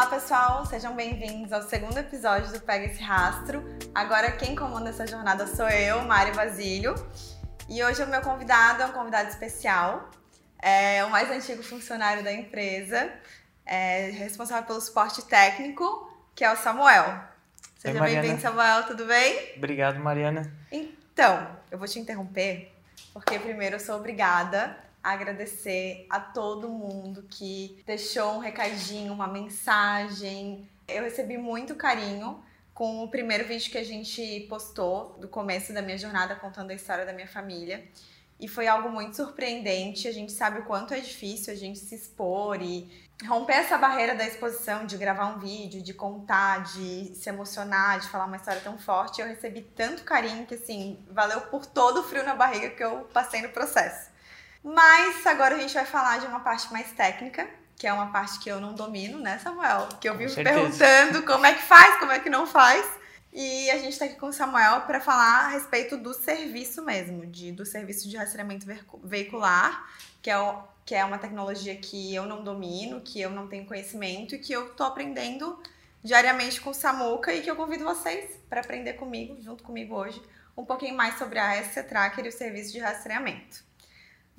Olá pessoal, sejam bem-vindos ao segundo episódio do Pega esse Rastro. Agora quem comanda essa jornada sou eu, Mari Basílio. E hoje o meu convidado é um convidado especial, é o mais antigo funcionário da empresa, é responsável pelo suporte técnico, que é o Samuel. Seja bem-vindo, Samuel, tudo bem? Obrigado, Mariana. Então, eu vou te interromper, porque primeiro eu sou obrigada agradecer a todo mundo que deixou um recadinho, uma mensagem. Eu recebi muito carinho com o primeiro vídeo que a gente postou do começo da minha jornada contando a história da minha família. E foi algo muito surpreendente. A gente sabe o quanto é difícil a gente se expor e romper essa barreira da exposição, de gravar um vídeo, de contar, de se emocionar, de falar uma história tão forte. Eu recebi tanto carinho que, assim, valeu por todo o frio na barriga que eu passei no processo. Mas agora a gente vai falar de uma parte mais técnica, que é uma parte que eu não domino, né, Samuel? Que eu vivo perguntando como é que faz, como é que não faz. E a gente está aqui com o Samuel para falar a respeito do serviço mesmo, de, do serviço de rastreamento veicular, que é, o, que é uma tecnologia que eu não domino, que eu não tenho conhecimento e que eu estou aprendendo diariamente com o Samuca e que eu convido vocês para aprender comigo, junto comigo hoje, um pouquinho mais sobre a SC Tracker e o serviço de rastreamento.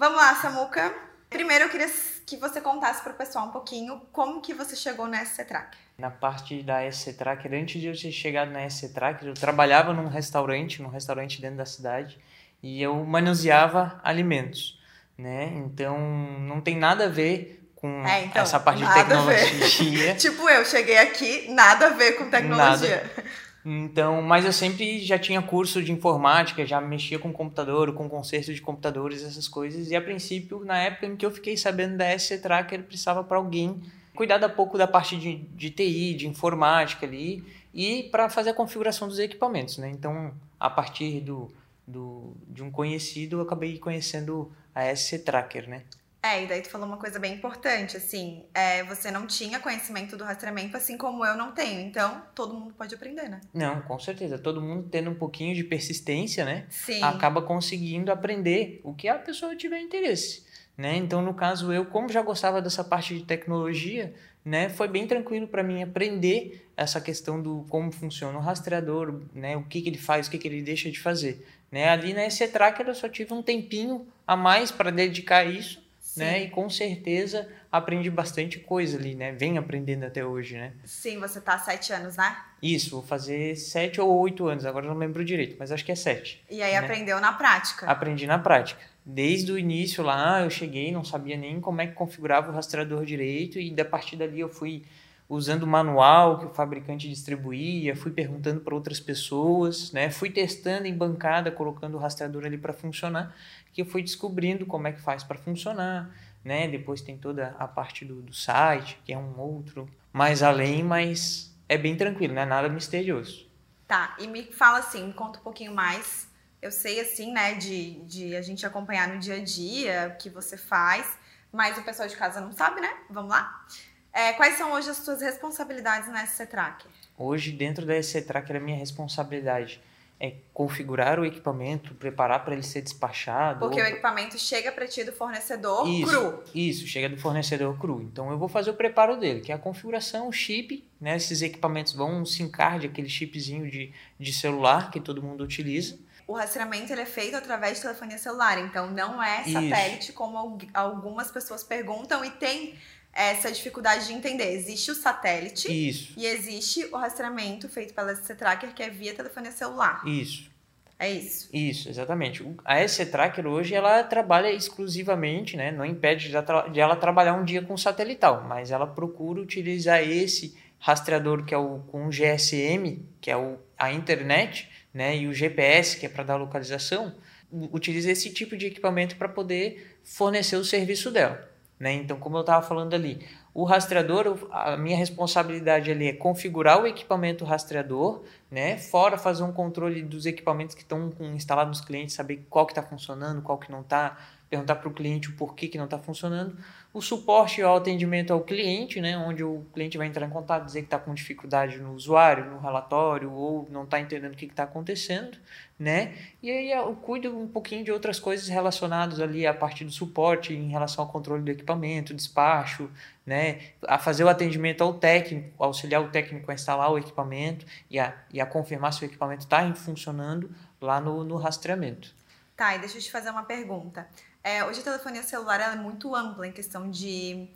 Vamos lá, Samuca. Primeiro eu queria que você contasse para o pessoal um pouquinho como que você chegou na SC Tracker na parte da SC Tracker, antes de eu ter chegado na SC Tracker, eu trabalhava num restaurante, num restaurante dentro da cidade, e eu manuseava alimentos, né? Então, não tem nada a ver com é, então, essa parte de tecnologia. tipo eu, cheguei aqui, nada a ver com tecnologia. Nada. Então, mas eu sempre já tinha curso de informática, já mexia com computador, com conserto de computadores, essas coisas. E a princípio, na época em que eu fiquei sabendo da SC Tracker, precisava para alguém cuidar um pouco da parte de, de TI, de informática ali, e para fazer a configuração dos equipamentos, né? Então, a partir do, do, de um conhecido, eu acabei conhecendo a SC Tracker, né? É, e daí tu falou uma coisa bem importante, assim, é, você não tinha conhecimento do rastreamento, assim como eu não tenho, então todo mundo pode aprender, né? Não, com certeza, todo mundo tendo um pouquinho de persistência, né? Sim. Acaba conseguindo aprender o que a pessoa tiver interesse. Né? Então, no caso, eu, como já gostava dessa parte de tecnologia, né, foi bem tranquilo para mim aprender essa questão do como funciona o rastreador, né, o que, que ele faz, o que, que ele deixa de fazer. Né? Ali na SC Tracker eu só tive um tempinho a mais para dedicar a isso, né? E com certeza aprendi bastante coisa ali, né? Venho aprendendo até hoje, né? Sim, você tá há sete anos, né? Isso, vou fazer sete ou oito anos, agora não lembro direito, mas acho que é sete. E aí né? aprendeu na prática? Aprendi na prática desde o início lá, eu cheguei, não sabia nem como é que configurava o rastreador direito e da partir dali eu fui usando o manual que o fabricante distribuía, fui perguntando para outras pessoas, né? Fui testando em bancada, colocando o rastreador ali para funcionar, que eu fui descobrindo como é que faz para funcionar, né? Depois tem toda a parte do, do site, que é um outro mais além, mas é bem tranquilo, não é nada misterioso. Tá, e me fala assim, me conta um pouquinho mais eu sei, assim, né, de, de a gente acompanhar no dia a dia o que você faz, mas o pessoal de casa não sabe, né? Vamos lá? É, quais são hoje as suas responsabilidades na SC Tracker? Hoje, dentro da SC Tracker, a minha responsabilidade é configurar o equipamento, preparar para ele ser despachado. Porque ou... o equipamento chega para ti do fornecedor isso, cru. Isso, chega do fornecedor cru. Então eu vou fazer o preparo dele, que é a configuração, o chip, né? Esses equipamentos vão sincar de aquele chipzinho de, de celular que todo mundo utiliza o rastreamento ele é feito através de telefonia celular, então não é satélite Isso. como algumas pessoas perguntam e tem essa dificuldade de entender. Existe o satélite Isso. e existe o rastreamento feito pela SC Tracker que é via telefonia celular. Isso. É isso. Isso, exatamente. A SC Tracker hoje ela trabalha exclusivamente, né? Não impede de ela trabalhar um dia com satelital, mas ela procura utilizar esse rastreador que é o com GSM, que é o, a internet, né, e o GPS, que é para dar localização, utiliza esse tipo de equipamento para poder fornecer o serviço dela. Né? Então, como eu estava falando ali, o rastreador, a minha responsabilidade ali é configurar o equipamento rastreador, né? fora fazer um controle dos equipamentos que estão instalados nos clientes, saber qual que está funcionando, qual que não está, perguntar para o cliente o porquê que não está funcionando. O suporte ao atendimento ao cliente, né, onde o cliente vai entrar em contato, dizer que está com dificuldade no usuário, no relatório, ou não está entendendo o que está acontecendo, né? E aí eu cuido um pouquinho de outras coisas relacionadas ali à parte do suporte em relação ao controle do equipamento, despacho, né, a fazer o atendimento ao técnico, auxiliar o técnico a instalar o equipamento e a, e a confirmar se o equipamento está funcionando lá no, no rastreamento. Tá, e deixa eu te fazer uma pergunta. É, hoje a telefonia celular é muito ampla em questão de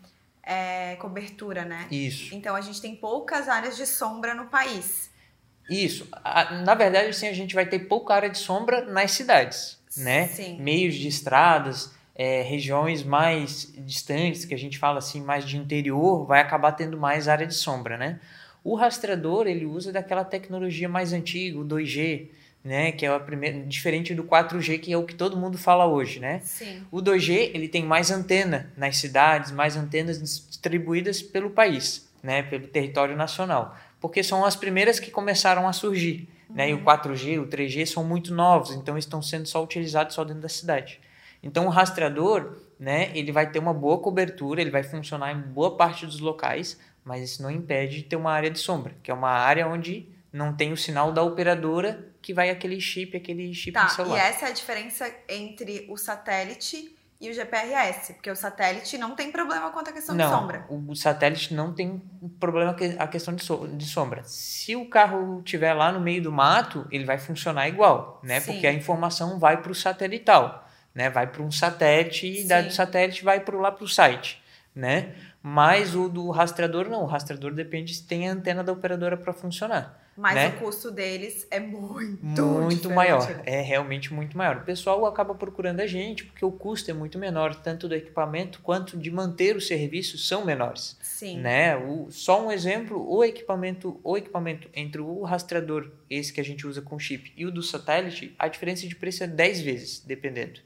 é, cobertura, né? Isso. Então a gente tem poucas áreas de sombra no país. Isso. Na verdade, sim, a gente vai ter pouca área de sombra nas cidades, né? Sim. Meios de estradas, é, regiões mais distantes, que a gente fala assim, mais de interior, vai acabar tendo mais área de sombra, né? O rastreador, ele usa daquela tecnologia mais antiga, o 2G, né, que é a primeira, diferente do 4G, que é o que todo mundo fala hoje, né? Sim. O 2G, ele tem mais antena nas cidades, mais antenas distribuídas pelo país, né, pelo território nacional, porque são as primeiras que começaram a surgir, uhum. né? E o 4G, o 3G são muito novos, então estão sendo só utilizados só dentro da cidade. Então o rastreador, né, ele vai ter uma boa cobertura, ele vai funcionar em boa parte dos locais, mas isso não impede de ter uma área de sombra, que é uma área onde não tem o sinal da operadora que vai aquele chip, aquele chip tá, celular. E essa é a diferença entre o satélite e o GPRS, porque o satélite não tem problema quanto à questão não, de sombra. O satélite não tem problema a questão de, so, de sombra. Se o carro estiver lá no meio do mato, ele vai funcionar igual, né? Sim. Porque a informação vai para o satelital, né? Vai para um satélite e da do satélite vai para lá para o site, né? Mas o do rastreador não. O rastreador depende se tem a antena da operadora para funcionar. Mas né? o custo deles é muito muito diferente. maior. É realmente muito maior. O pessoal acaba procurando a gente porque o custo é muito menor, tanto do equipamento quanto de manter o serviço são menores. Sim. Né? O, só um exemplo, o equipamento, o equipamento entre o rastreador, esse que a gente usa com chip, e o do satélite, a diferença de preço é 10 vezes, dependendo.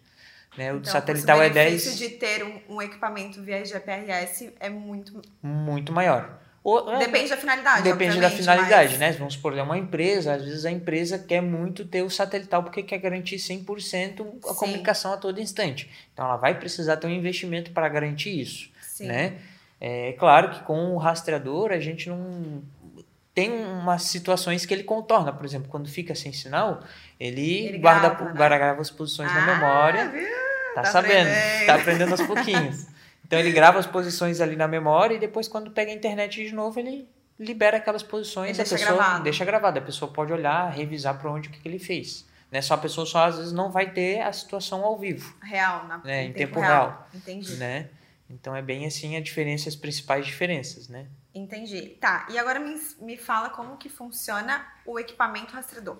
Né? O então, satelital é 10. O de ter um, um equipamento via GPRS é muito muito maior. Ou, é, Depende da finalidade. Depende da finalidade, mas... né? Vamos supor, é uma empresa, às vezes a empresa quer muito ter o satelital porque quer garantir 100% a Sim. comunicação a todo instante. Então ela vai precisar ter um investimento para garantir isso. Sim. Né? É claro que com o rastreador a gente não. Tem umas situações que ele contorna, por exemplo, quando fica sem sinal, ele, ele guarda, grava, né? guarda as posições ah, na memória. Viu? Tá, tá sabendo, aprendendo. tá aprendendo aos pouquinhos. Então ele grava as posições ali na memória e depois quando pega a internet de novo ele libera aquelas posições Ele a deixa pessoa gravado. deixa gravado. A pessoa pode olhar, revisar para onde o que, que ele fez. Né? Só a pessoa só às vezes não vai ter a situação ao vivo, Real, na, né? em, em tempo, tempo real. real. Entendi. né? Então é bem assim a diferença, as principais diferenças, né? Entendi. Tá, e agora me, me fala como que funciona o equipamento rastreador.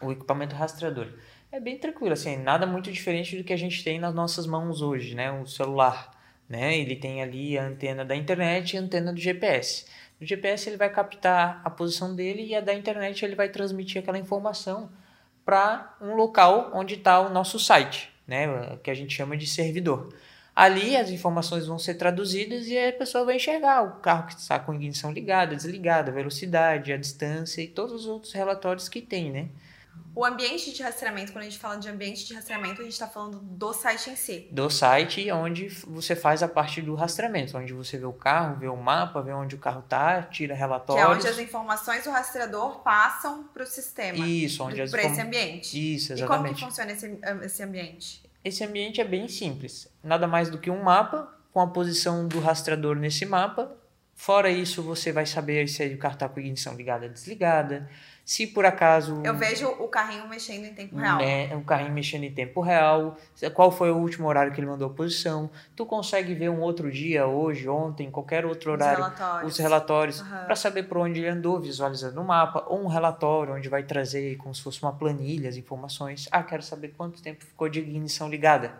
O equipamento rastreador é bem tranquilo, assim, nada muito diferente do que a gente tem nas nossas mãos hoje, né? O celular, né? Ele tem ali a antena da internet e a antena do GPS. No GPS ele vai captar a posição dele e a da internet ele vai transmitir aquela informação para um local onde está o nosso site, né? Que a gente chama de servidor. Ali as informações vão ser traduzidas e a pessoa vai enxergar o carro que está com ignição ligada, desligada, velocidade, a distância e todos os outros relatórios que tem, né? O ambiente de rastreamento, quando a gente fala de ambiente de rastreamento, a gente está falando do site em si. Do site onde você faz a parte do rastreamento, onde você vê o carro, vê o mapa, vê onde o carro está, tira Que relatórios. é onde as informações do rastreador passam para o sistema. Isso, onde as Para esse ambiente. Isso, E como que exatamente. funciona esse, esse ambiente? Esse ambiente é bem simples. Nada mais do que um mapa com a posição do rastreador nesse mapa. Fora isso, você vai saber se o carro está com a ignição ligada ou desligada. Se por acaso Eu vejo o carrinho mexendo em tempo real. né, o carrinho mexendo em tempo real, qual foi o último horário que ele mandou a posição. Tu consegue ver um outro dia, hoje, ontem, qualquer outro Os horário, relatórios. os relatórios, Aham. para saber por onde ele andou, visualizando o mapa, ou um relatório onde vai trazer como se fosse uma planilha as informações. Ah, quero saber quanto tempo ficou de ignição ligada.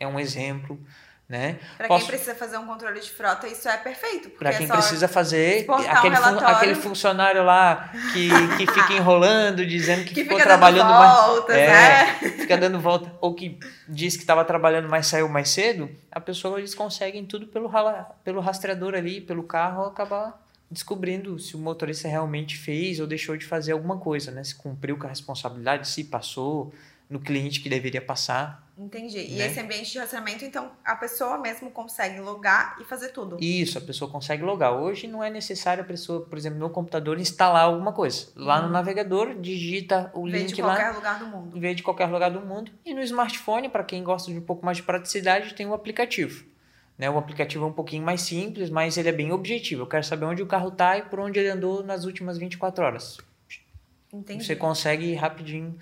É um exemplo, né? Para Posso- quem precisa fazer um controle de frota, isso é perfeito. Para quem é precisa fazer, aquele, um fun- aquele funcionário lá que, que fica enrolando, dizendo que, Que ficou trabalhando dando mais. voltas, É, né? fica dando volta, ou que diz que estava trabalhando, mas saiu mais cedo, a pessoa eles conseguem tudo pelo, pelo rastreador ali, pelo carro, acabar descobrindo se o motorista realmente fez ou deixou de fazer alguma coisa, né? Se cumpriu com a responsabilidade, se passou no cliente que deveria passar. Entendi. E Né? esse ambiente de rastreamento, então, a pessoa mesmo consegue logar e fazer tudo. Isso, a pessoa consegue logar. Hoje não é necessário a pessoa, por exemplo, no computador instalar alguma coisa. Lá no Uhum. navegador, digita o Vê link de lá. qualquer lugar do mundo. Vê de qualquer lugar do mundo. E no smartphone, para quem gosta de um pouco mais de praticidade, tem o aplicativo. Né? O aplicativo é um pouquinho mais simples, mas ele é bem objetivo. Eu quero saber onde o carro está e por onde ele andou nas últimas 24 horas. Entendi. Você consegue rapidinho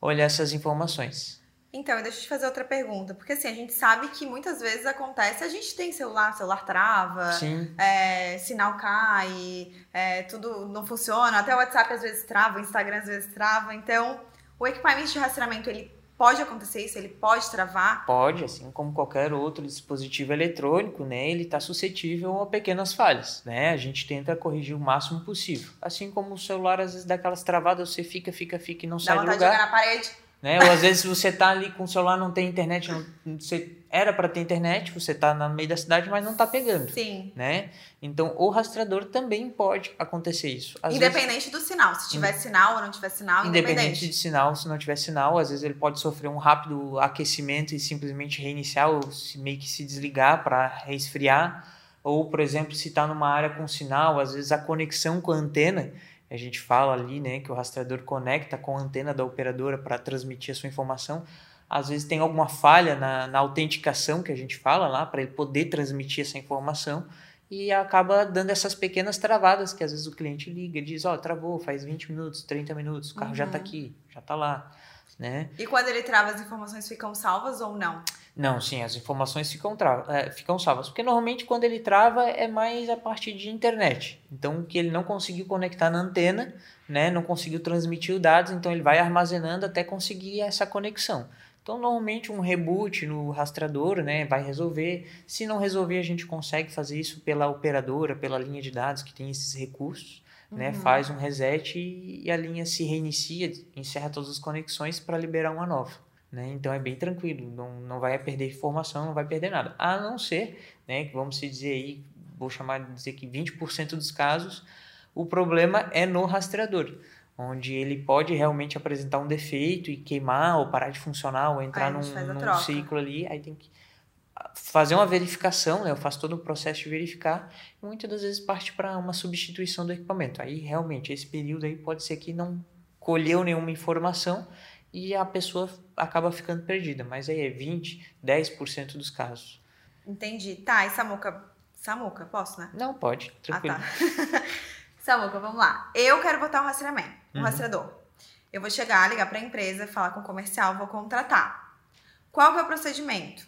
olhar essas informações. Então, deixa eu te fazer outra pergunta. Porque assim, a gente sabe que muitas vezes acontece, a gente tem celular, celular trava, é, sinal cai, é, tudo não funciona, até o WhatsApp às vezes trava, o Instagram às vezes trava. Então, o equipamento de rastreamento, ele pode acontecer isso? Ele pode travar? Pode, assim como qualquer outro dispositivo eletrônico, né? Ele está suscetível a pequenas falhas, né? A gente tenta corrigir o máximo possível. Assim como o celular às vezes dá aquelas travadas, você fica, fica, fica e não Dá sai do vontade de lugar. jogar na parede? Né? Ou às vezes você tá ali com o celular, não tem internet, não, você era para ter internet, você tá no meio da cidade, mas não tá pegando, Sim. né? Então, o rastreador também pode acontecer isso. Às independente do sinal. Se tiver sinal ou não tiver sinal, independente independente. de sinal, se não tiver sinal, às vezes ele pode sofrer um rápido aquecimento e simplesmente reiniciar ou se, meio que se desligar para resfriar. Ou, por exemplo, se está numa área com sinal, às vezes a conexão com a antena, a gente fala ali, né, que o rastreador conecta com a antena da operadora para transmitir a sua informação. Às vezes tem alguma falha na, na autenticação que a gente fala lá, para ele poder transmitir essa informação e acaba dando essas pequenas travadas que às vezes o cliente liga e diz, ó, travou, faz 20 minutos, 30 minutos, o carro já está Uhum. aqui, já está lá, né? E quando ele trava, as informações ficam salvas ou não? Não, sim, as informações ficam, é, ficam salvas. Porque normalmente quando ele trava é mais a partir de internet. Então, que ele não conseguiu conectar na antena, né? Não conseguiu transmitir os dados, então ele vai armazenando até conseguir essa conexão. Então, normalmente um reboot no rastreador, né, vai resolver. Se não resolver, a gente consegue fazer isso pela operadora, pela linha de dados que tem esses recursos, né? Uhum. Faz um reset e, e a linha se reinicia, encerra todas as conexões para liberar uma nova. Né? Então é bem tranquilo, não, não vai perder informação, não vai perder nada. A não ser, né, que vamos se dizer aí, vou chamar de dizer que 20% dos casos, o problema é no rastreador, onde ele pode realmente apresentar um defeito e queimar ou parar de funcionar ou entrar num, num ciclo ali, aí tem que fazer uma verificação, né? Eu faço todo o processo de verificar e muitas das vezes parte para uma substituição do equipamento. Aí realmente esse período aí pode ser que não colheu nenhuma informação e a pessoa acaba ficando perdida, mas aí é 20, 10% dos casos. Entendi. Tá, e Samuca? Samuca, posso, né? Não pode, tranquilo. Ah, tá. Samuca, vamos lá. Eu quero botar um rastreamento, um Uhum. rastreador. Eu vou chegar, ligar pra empresa, falar com o comercial, vou contratar. Qual que é o procedimento?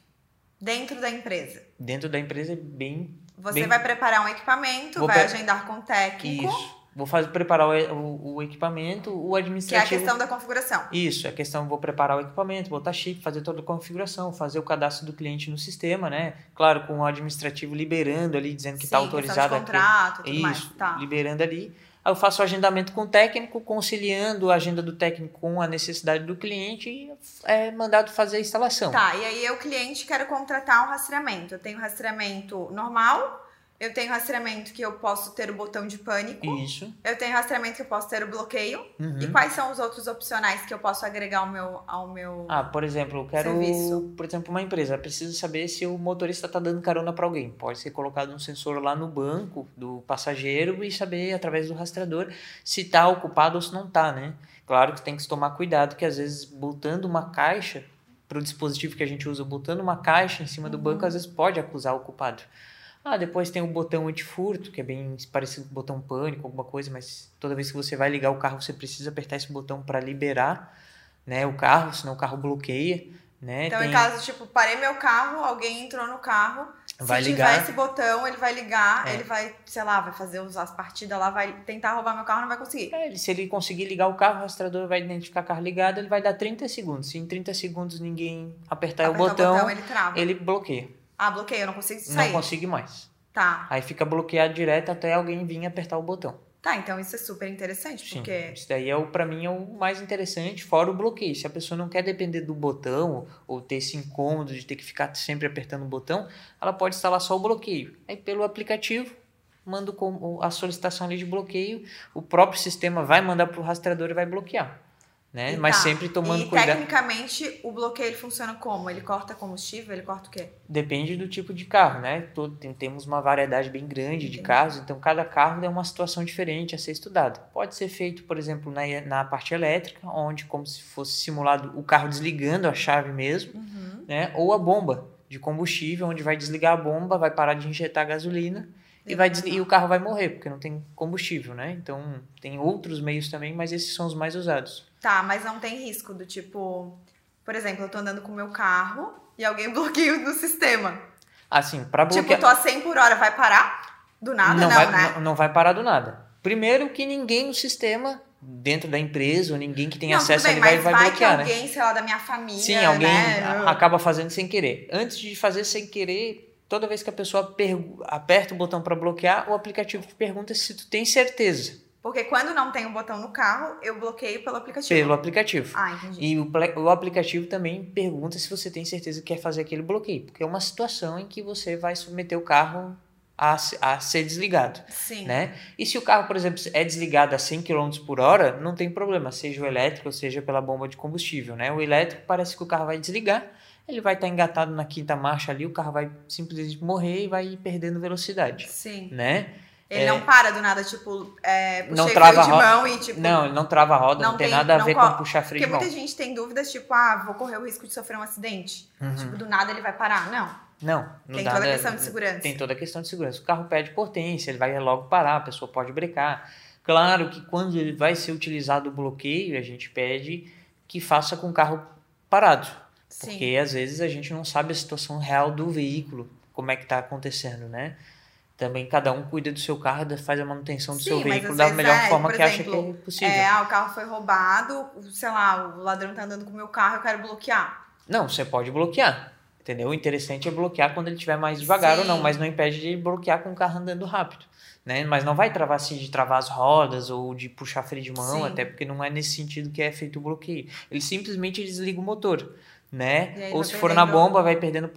Dentro da empresa. Dentro da empresa é bem Você Bem- vai preparar um equipamento, Vou vai pre- agendar com o técnico, isso. Vou fazer preparar o, o, o equipamento, o que é a administrativo. questão da configuração. Isso, é questão, vou preparar o equipamento, botar chip, fazer toda a configuração, fazer o cadastro do cliente no sistema, né? Claro, com o administrativo liberando ali, dizendo que está Sim, autorizado questão de contrato, tudo mais. Isso, Tá. liberando ali. Aí eu faço o agendamento com o técnico, conciliando a agenda do técnico com a necessidade do cliente e é mandado fazer a instalação. Tá, e aí eu, cliente, quero contratar um rastreamento. Eu tenho rastreamento normal, eu tenho rastreamento que eu posso ter o botão de pânico, Isso. eu tenho rastreamento que eu posso ter o bloqueio. Uhum. E quais são os outros opcionais que eu posso agregar ao meu. Ao meu... Ah, por exemplo, eu quero, Serviço. por exemplo, uma empresa precisa saber se o motorista está dando carona para alguém. Pode ser colocado um sensor lá no banco do passageiro e saber através do rastreador se está ocupado ou se não está, né? Claro que tem que tomar cuidado que às vezes botando uma caixa para o dispositivo que a gente usa, botando uma caixa em cima do Uhum. banco, às vezes pode acusar o culpado. Ah, depois tem o botão antifurto, que é bem parecido com o botão pânico, alguma coisa, mas toda vez que você vai ligar o carro, você precisa apertar esse botão para liberar né, o carro, senão o carro bloqueia. Né? Então, Tem- em caso, tipo, parei meu carro, alguém entrou no carro. Vai se ligar. tiver esse botão, ele vai ligar, É. ele vai, sei lá, vai fazer as partidas lá, vai tentar roubar meu carro, não vai conseguir. É, ele- se ele conseguir ligar o carro, o rastreador vai identificar o carro ligado, ele vai dar 30 segundos. Se em 30 segundos ninguém apertar, Apertar o botão, ele trava. ele bloqueia. Ah, bloqueio, eu não consigo Não sair. consegue mais. Tá. Aí fica bloqueado direto até alguém vir apertar o botão. Tá, então isso é super interessante, Sim, porque. isso daí é o para mim é o mais interessante, fora o bloqueio. Se a pessoa não quer depender do botão ou ter esse incômodo de ter que ficar sempre apertando o botão, ela pode instalar só o bloqueio. Aí pelo aplicativo manda a solicitação ali de bloqueio, o próprio sistema vai mandar para o rastreador e vai bloquear, né? E Mas tá. sempre tomando e cuidado. tecnicamente o bloqueio ele funciona como? Ele corta combustível? Ele corta o quê? Depende do tipo de carro, né? Todo, tem- temos uma variedade bem grande de Entendi. carros, então cada carro é uma situação diferente a ser estudado. Pode ser feito, por exemplo, na, na parte elétrica, onde como se fosse simulado o carro desligando a chave mesmo, Uhum. né? Ou a bomba, de combustível, onde vai desligar a bomba, vai parar de injetar gasolina e, vai e o carro vai morrer, porque não tem combustível, né? Então tem outros meios também, mas esses são os mais usados. Tá, mas não tem risco do tipo, por exemplo, eu tô andando com o meu carro e alguém bloqueia no sistema. Assim, para bloquear. Tipo, tô a 100 por hora, vai parar? Do nada, não, não vai, né? Não, não vai parar do nada. Primeiro que ninguém no sistema dentro da empresa ou ninguém que tem não, acesso bem, vai, vai, vai bloquear, que alguém, né? sei lá, da minha família, Sim, alguém né? acaba fazendo sem querer. Antes de fazer sem querer, toda vez que a pessoa aperta o botão para bloquear, o aplicativo te pergunta se tu tem certeza. Porque quando não tem um botão no carro, eu bloqueio pelo aplicativo. Pelo aplicativo. Ah, entendi. E o, o aplicativo também pergunta se você tem certeza que quer fazer aquele bloqueio. Porque é uma situação em que você vai submeter o carro a, a ser desligado. Sim. Né? E se o carro, por exemplo, é desligado a 100 km por hora, não tem problema, seja o elétrico ou seja pela bomba de combustível. Né? O elétrico parece que o carro vai desligar, ele vai estar engatado na quinta marcha ali, o carro vai simplesmente morrer e vai perdendo velocidade. Sim. Né? Ele é, não para do nada, tipo, é, puxei não trava de mão e tipo. Não, ele não trava a roda, não, não tem, nada a ver com puxar freio de mão. Porque muita gente tem dúvidas, tipo, ah, vou correr o risco de sofrer um acidente. Uhum. Tipo, do nada ele vai parar. Não. Não, não tem toda a questão de segurança. Tem toda a questão de segurança. O carro perde potência, ele vai logo parar, a pessoa pode brecar. Claro que quando ele vai ser utilizado o bloqueio, a gente pede que faça com o carro parado. Sim. Porque às vezes a gente não sabe a situação real do veículo, como é que está acontecendo, né? também cada um cuida do seu carro, faz a manutenção do Sim, seu veículo da melhor é, forma que exemplo, acha que é possível. É, ah, o carro foi roubado, sei lá, o ladrão tá andando com o meu carro, eu quero bloquear. Não, você pode bloquear. Entendeu? O interessante é bloquear quando ele estiver mais devagar Sim. ou não, mas não impede de bloquear com o carro andando rápido. Né? Mas não vai travar assim de travar as rodas ou de puxar freio de mão, Sim. até porque não é nesse sentido que é feito o bloqueio. Ele simplesmente desliga o motor né? Ou se for na bomba, vai perdendo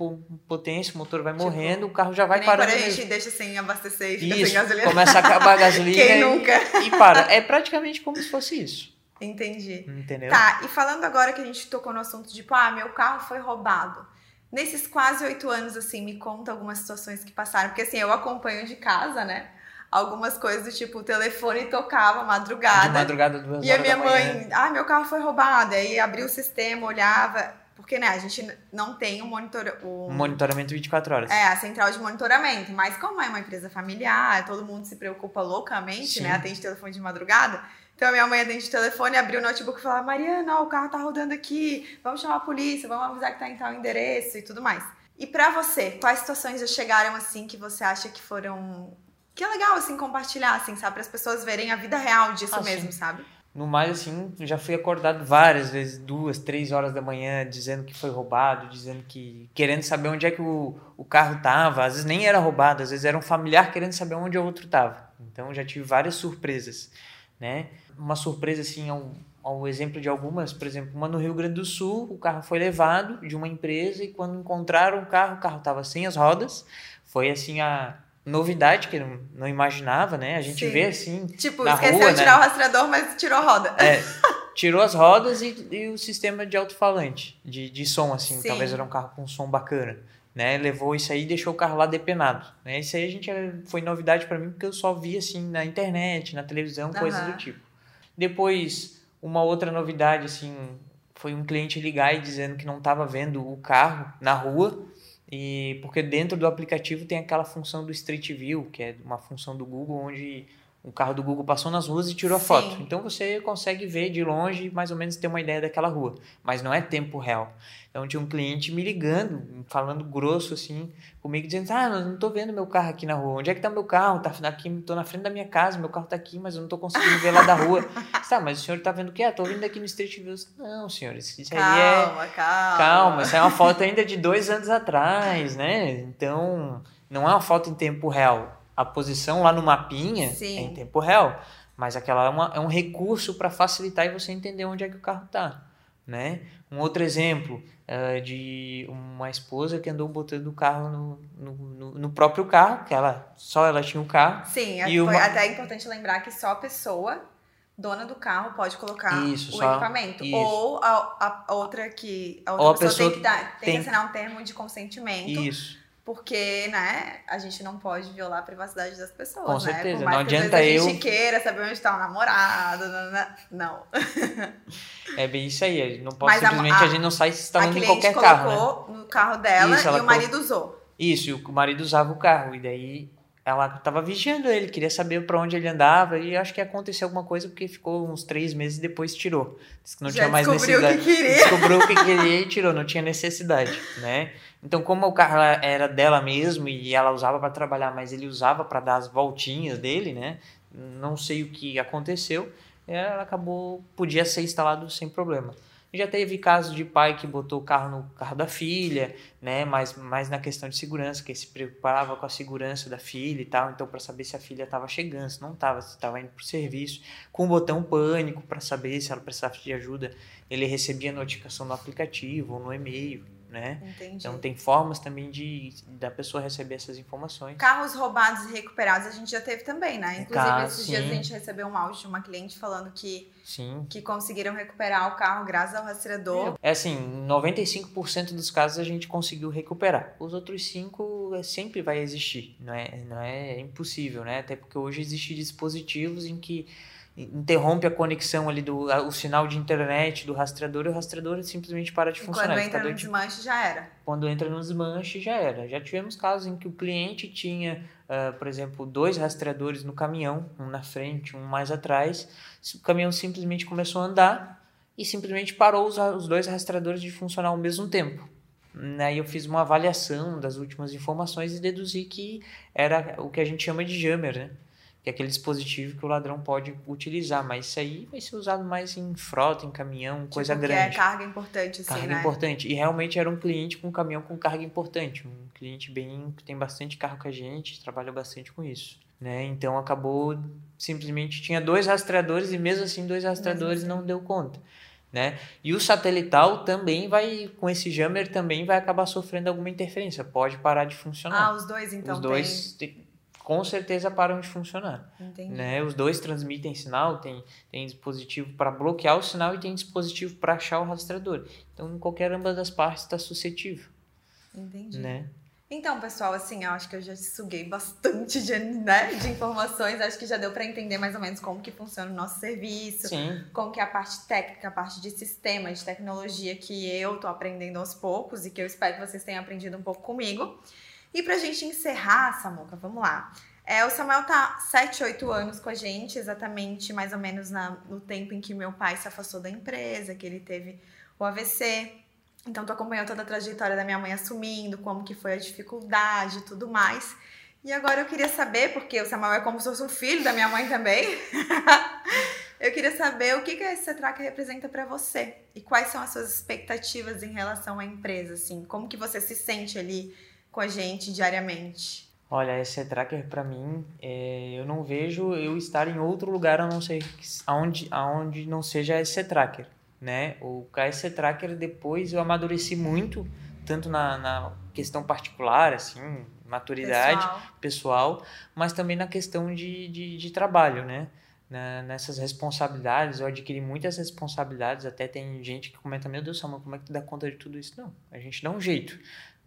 potência, o motor vai tipo, morrendo, o carro já vai parando. Quando a gente deixa sem abastecer e fica isso, sem gasolina. Começa a acabar a gasolina. Quem e, nunca? E para. É praticamente como se fosse isso. Entendi. Entendeu? Tá, e falando agora que a gente tocou no assunto de, tipo, ah, meu carro foi roubado. Nesses quase oito anos, assim, me conta algumas situações que passaram. Porque, assim, eu acompanho de casa, né? Algumas coisas do tipo, o telefone tocava madrugada. De madrugada, duas E a minha mãe, ah, meu carro foi roubado. Aí abriu o sistema, olhava. Porque, né, a gente não tem um monitor... O... Monitoramento 24 horas. É, a central de monitoramento. Mas como é uma empresa familiar, todo mundo se preocupa loucamente, né, Sim. né? Atende telefone de madrugada. Então, a minha mãe atende o telefone, abriu o notebook e falava, Mariana, ó, o carro tá rodando aqui, vamos chamar a polícia, vamos avisar que tá em tal endereço e tudo mais. E para você, quais situações já chegaram assim que você acha que foram... Que é legal, assim, compartilhar, assim, sabe? Para as pessoas verem a vida real disso ah, mesmo, sim. sabe? No mais, assim, já fui acordado várias vezes, duas, três horas da manhã, dizendo que foi roubado, dizendo que. querendo saber onde é que o, o carro tava. Às vezes nem era roubado, às vezes era um familiar querendo saber onde o outro tava. Então já tive várias surpresas, né? Uma surpresa, assim, ao, ao exemplo de algumas, por exemplo, uma no Rio Grande do Sul, o carro foi levado de uma empresa e quando encontraram o carro, o carro tava sem as rodas. Foi, assim, a novidade que não, não imaginava, né? A gente Sim. vê assim. Tipo, na esqueceu rua, de tirar né? o rastreador, mas tirou a roda. É, tirou as rodas e, e o sistema de alto-falante, de, de som, assim. Sim. Talvez era um carro com som bacana. Né, levou isso aí e deixou o carro lá depenado. Né? Isso aí a gente foi novidade para mim porque eu só vi assim na internet, na televisão, uhum. coisas do tipo. Depois, uma outra novidade assim, foi um cliente ligar e dizendo que não estava vendo o carro na rua e porque dentro do aplicativo tem aquela função do Street View, que é uma função do Google onde o carro do Google passou nas ruas e tirou a foto. Então você consegue ver de longe mais ou menos ter uma ideia daquela rua, mas não é tempo real. Então tinha um cliente me ligando, falando grosso assim, comigo dizendo: "Ah, eu não tô vendo meu carro aqui na rua. Onde é que tá meu carro? Tá aqui, tô na frente da minha casa, meu carro tá aqui, mas eu não tô conseguindo ver lá da rua". tá, mas o senhor tá vendo o quê? Ah, tô vindo aqui no Street View. Não, senhor, isso aí calma, é Calma, calma. Calma, isso é uma foto ainda de dois anos atrás, né? Então, não é uma foto em tempo real a posição lá no mapinha Sim. é em tempo real. Mas aquela é, uma, é um recurso para facilitar e você entender onde é que o carro está. Né? Um outro exemplo uh, de uma esposa que andou botando o carro no, no, no, próprio carro, que ela só ela tinha o carro. Sim, e foi uma... até é importante lembrar que só a pessoa dona do carro pode colocar isso, o só, equipamento. Isso. Ou a, a, outra que a outra pessoa, pessoa, tem, que, dar, tem, tem, que assinar um termo de consentimento. Isso porque, né, a gente não pode violar a privacidade das pessoas, Com né? certeza, não adianta vezes a eu- gente queira saber onde tá o namorado, não. não. É bem isso aí. a gente Não pode Mas a- simplesmente, a, a- gente não sai instalando em qualquer carro, né? colocou no carro dela Isso, e o marido usou. Isso, e o marido usava o carro, e daí ela tava vigiando ele, queria saber para onde ele andava, e acho que aconteceu alguma coisa porque ficou uns três meses e depois tirou. Disse que não Já tinha mais descobriu o necessidade. que queria. Descobriu o que queria e tirou, não tinha necessidade, né? Então, como o carro era dela mesmo e ela usava para trabalhar, mas ele usava para dar as voltinhas dele, né? Não sei o que aconteceu, ela acabou, podia ser instalado sem problema. Já teve casos de pai que botou o carro no carro da filha, né? Mas mais na questão de segurança, que se preocupava com a segurança da filha e tal, então para saber se a filha estava chegando, se não estava, se estava indo para o serviço, com o botão pânico para saber se ela precisava de ajuda, ele recebia notificação no aplicativo ou no e-mail, né? Entendi. Então tem formas também de da pessoa receber essas informações. Carros roubados e recuperados a gente já teve também, né? Inclusive, Ca- esses dias a sim. gente recebeu um áudio de uma cliente falando que, Sim. que conseguiram recuperar o carro graças ao rastreador. É assim, 95% dos casos a gente conseguiu recuperar. Os outros 5 é, sempre vai existir, não é, não é impossível, né? Até porque hoje existem dispositivos em que interrompe a conexão ali do o sinal de internet do rastreador e o rastreador simplesmente para de E funcionar. quando ele entra no desmanche já era. quando entra no desmanche já era. Já tivemos casos em que o cliente tinha, ah, por exemplo, dois rastreadores no caminhão, um na frente, um mais atrás. O caminhão simplesmente começou a andar e simplesmente parou os, os dois rastreadores de funcionar ao mesmo tempo. Aí eu fiz uma avaliação das últimas informações e deduzi que era o que a gente chama de jammer, né? Que é aquele dispositivo que o ladrão pode utilizar, mas isso aí vai ser usado mais em frota, em caminhão, coisa tipo, grande. Que é carga importante, assim, Carga né? importante. E realmente era um cliente com um caminhão com carga importante. Um cliente bem que tem bastante carro com a gente, trabalha bastante com isso. Né? Então acabou simplesmente tinha dois rastreadores e mesmo assim dois rastreadores assim. não deu conta. Né? E o satelital também vai, com esse jammer, também vai acabar sofrendo alguma interferência. Pode parar de funcionar. Ah, os dois então Os dois te- com certeza param de funcionar. Entendi. Né? Os dois transmitem sinal, tem, tem dispositivo para bloquear o sinal e tem dispositivo para achar o rastreador. Então, em qualquer ambas das partes está suscetível, Entendi. né? Então, pessoal, assim, eu acho que eu já suguei bastante de, né, de informações. Acho que já deu para entender mais ou menos como que funciona o nosso serviço. Sim, como que é a parte técnica, a parte de sistema, de tecnologia que eu tô aprendendo aos poucos e que eu espero que vocês tenham aprendido um pouco comigo. E pra gente encerrar, Samuca, vamos lá. É, o Samuel tá 7, 8 anos com a gente, exatamente mais ou menos na- no tempo em que meu pai se afastou da empresa, que ele teve o AVC. Então, tu acompanhou toda a trajetória da minha mãe assumindo, como que foi a dificuldade e tudo mais. E agora eu queria saber, porque o Samuel é como se fosse um filho da minha mãe também. eu queria saber o que, que a Cetrac representa para você e quais são as suas expectativas em relação à empresa, assim, como que você se sente ali com a gente diariamente. olha, esse tracker para mim, é, eu não vejo eu estar em outro lugar a não ser aonde, aonde não seja esse tracker, né? O KS Tracker depois eu amadureci muito, tanto na, na questão particular, assim, maturidade, Pessoal, pessoal, mas também na questão de, de, de trabalho, né? Na- nessas responsabilidades, eu adquiri muitas responsabilidades, até tem gente que comenta, meu Deus, Samuel, como é que tu dá conta de tudo isso? Não, a gente dá um jeito,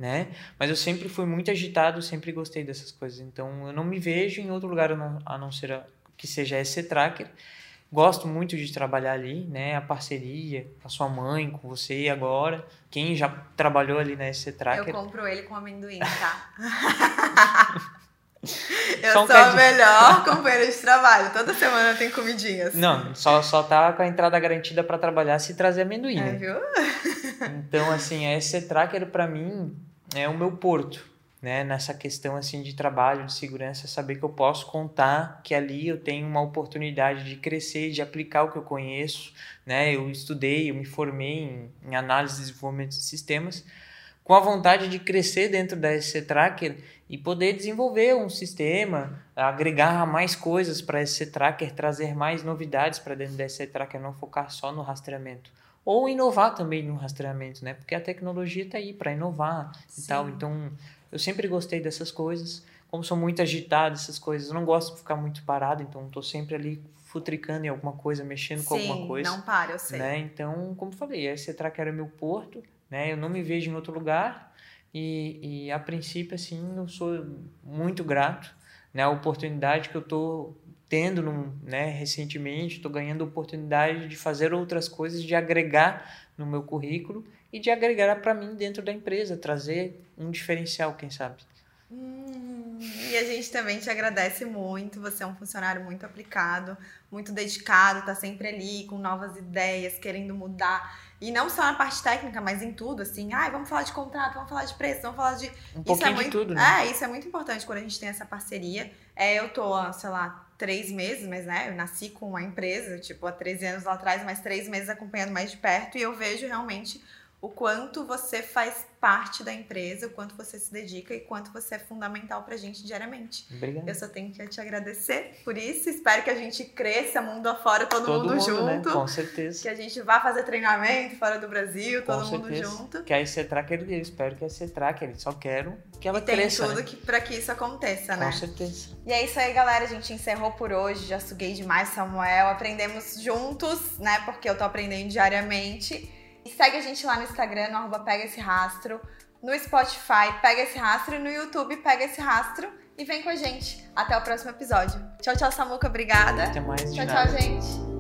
né? Mas eu sempre fui muito agitado, sempre gostei dessas coisas, então eu não me vejo em outro lugar a não, ser a- que seja esse tracker. Gosto muito de trabalhar ali, né? A parceria com a sua mãe, com você agora. Quem já trabalhou ali na SC eu Tracker. compro ele com amendoim, tá? eu Só sou a melhor companheira de trabalho. Toda semana tem comidinhas. Não, só, só tá com a entrada garantida para trabalhar se trazer amendoim, É, né? viu? Então, assim, a SC Tracker para mim é o meu porto, né? Nessa questão assim de trabalho, de segurança, saber que eu posso contar que ali eu tenho uma oportunidade de crescer, de aplicar o que eu conheço, né? Eu estudei, eu me formei em, em análise e desenvolvimento de sistemas, com a vontade de crescer dentro da SC Tracker e poder desenvolver um sistema, agregar mais coisas para a SC Tracker, trazer mais novidades para dentro da SC Tracker, não focar só no rastreamento ou inovar também no rastreamento, né? Porque a tecnologia está aí para inovar e Sim. tal. Então, eu sempre gostei dessas coisas. Como sou muito agitado, essas coisas, eu não gosto de ficar muito parado, então estou sempre ali futricando em alguma coisa, mexendo com alguma Sim, coisa. não para, eu sei. Né? Então, como falei, esse Tracker é meu porto, né? Eu não me vejo em outro lugar. E, e a princípio, assim, eu sou muito grato né, a oportunidade que eu estou tendo né, recentemente, estou ganhando oportunidade de fazer outras coisas, de agregar no meu currículo e de agregar para mim dentro da empresa, trazer um diferencial, quem sabe. Hum, e a gente também te agradece muito. Você é um funcionário muito aplicado, muito dedicado, está sempre ali com novas ideias, querendo mudar. E não só na parte técnica, mas em tudo, assim. Ah, vamos falar de contrato, vamos falar de preço, vamos falar de. Um isso pouquinho é muito... de tudo, né? É, isso é muito importante quando a gente tem essa parceria. É, eu tô, sei lá, três meses, mas né, eu nasci com uma empresa, tipo, há 13 anos lá atrás, mais três meses acompanhando mais de perto, e eu vejo realmente o quanto você faz parte da empresa, o quanto você se dedica e quanto você é fundamental pra gente diariamente. Obrigado. Eu só tenho que te agradecer por isso. Espero que a gente cresça mundo afora, todo, Todo mundo, mundo, né? junto. Com certeza. Que a gente vá fazer treinamento fora do Brasil, Com todo mundo certeza. junto. Que a Tracker, eu espero que a IC Tracker, só quero que ela E tem cresça, tudo né? que, pra que isso aconteça, né? Com certeza. E é isso aí, galera. A gente encerrou por hoje. Já suguei demais, Samuel. Aprendemos juntos, né? Porque eu tô aprendendo diariamente. E segue a gente lá no Instagram, no arroba Pega Esse Rastro. No Spotify, Pega Esse Rastro. E no YouTube, Pega Esse Rastro. E vem com a gente. Até o próximo episódio. Tchau, tchau, Samuca. Obrigada. Até mais Tchau, tchau, gente.